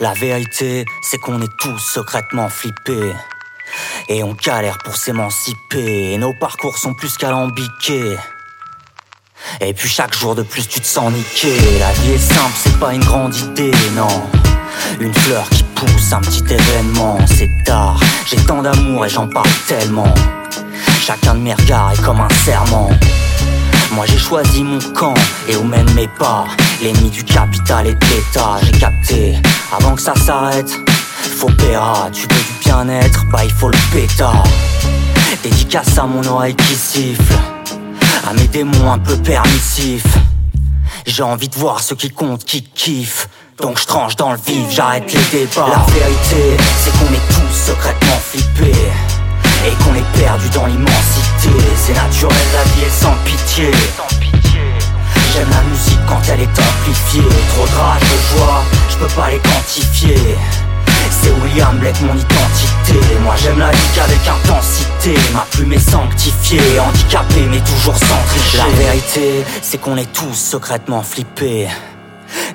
La vérité, c'est qu'on est tous secrètement flippés. Et on galère pour s'émanciper. Et nos parcours sont plus qu'alambiqués. Et puis chaque jour de plus tu te sens niqué. La vie est simple, c'est pas une grande idée, non. Une fleur qui pousse, un petit événement, c'est tard. J'ai tant d'amour et j'en parle tellement. Chacun de mes regards est comme un serment. Moi j'ai choisi mon camp et où mènent mes pas. L'ennemi du capital et de l'état, j'ai capté. Avant que ça s'arrête, faut péra. Tu veux du bien-être, bah il faut le pétard. Dédicace à mon oreille qui siffle. À mes démons un peu permissifs. J'ai envie de voir ceux qui comptent, qui kiffent. Donc je tranche dans le vif, j'arrête les débats. La vérité, c'est qu'on est tous secrètement flippés. Et qu'on est perdu dans l'immensité. C'est naturel, la vie est sans pitié. J'aime la musique quand elle est amplifiée. Trop de rage, de joie, je peux pas les quantifier. C'est William Blake mon identité Moi j'aime la vie qu'avec intensité Ma plume est sanctifiée Handicapé mais toujours sans tricher La vérité c'est qu'on est tous secrètement flippés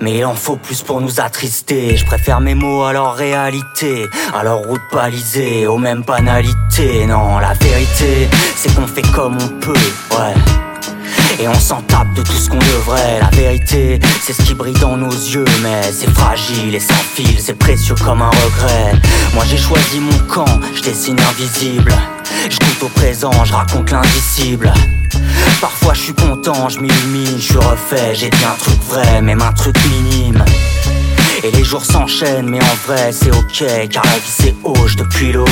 mais il en faut plus pour nous attrister. Je préfère mes mots à leur réalité, à leur route balisée, aux mêmes banalités. Non, la vérité, c'est qu'on fait comme on peut, ouais. Et on s'en tape de tout ce qu'on devrait La vérité, c'est ce qui brille dans nos yeux Mais c'est fragile et sans fil, c'est précieux comme un regret Moi j'ai choisi mon camp, je dessine invisible Je au présent, je raconte l'indicible Parfois je suis content, je m'illumine, je suis refait J'ai dit un truc vrai, même un truc minime. Et les jours s'enchaînent, mais en vrai c'est ok Car la vie c'est hoche depuis le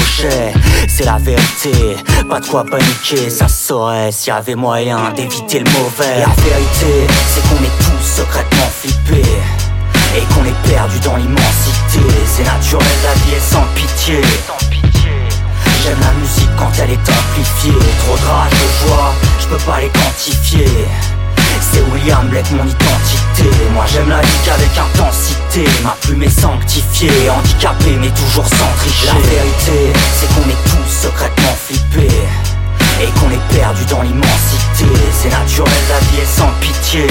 C'est la vérité, pas de quoi paniquer Ça saurait. S'il y avait moyen d'éviter le mauvais. La vérité c'est qu'on est tous secrètement flippés. Et qu'on est perdu dans l'immensité. C'est naturel, la vie est sans pitié. J'aime la musique quand elle est pas les quantifier. C'est William Blake mon identité. Moi j'aime la vie qu'avec intensité. Ma plume est sanctifiée Handicapé mais toujours sans tricher. La vérité c'est qu'on est tous secrètement flippés. Et qu'on est perdu dans l'immensité. C'est naturel la vie est sans pitié.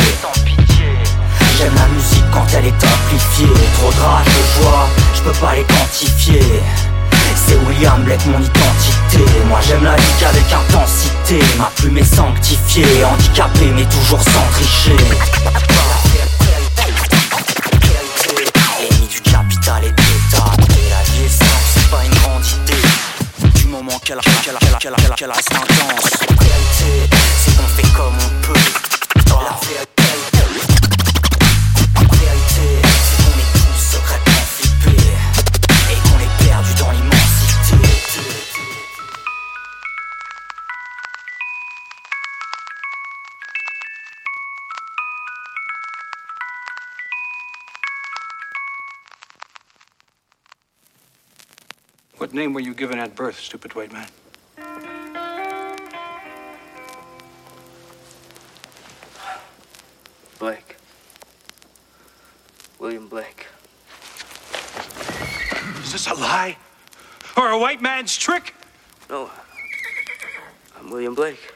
J'aime la musique quand elle est amplifiée. Trop de rage, de joie, je peux pas les quantifier. C'est William Blake mon identité. Moi j'aime la vie qu'avec intensité Ma plume est sanctifiée Handicapé mais toujours sans tricher. Ennemi du capital et de Et la vie simple, c'est pas une grande idée. Du moment qu'elle reste intense c'est qu'on fait comme on peut. La What name were you given at birth, stupid white man? Blake. William Blake. Is this a lie? Or a white man's trick? No. I'm William Blake.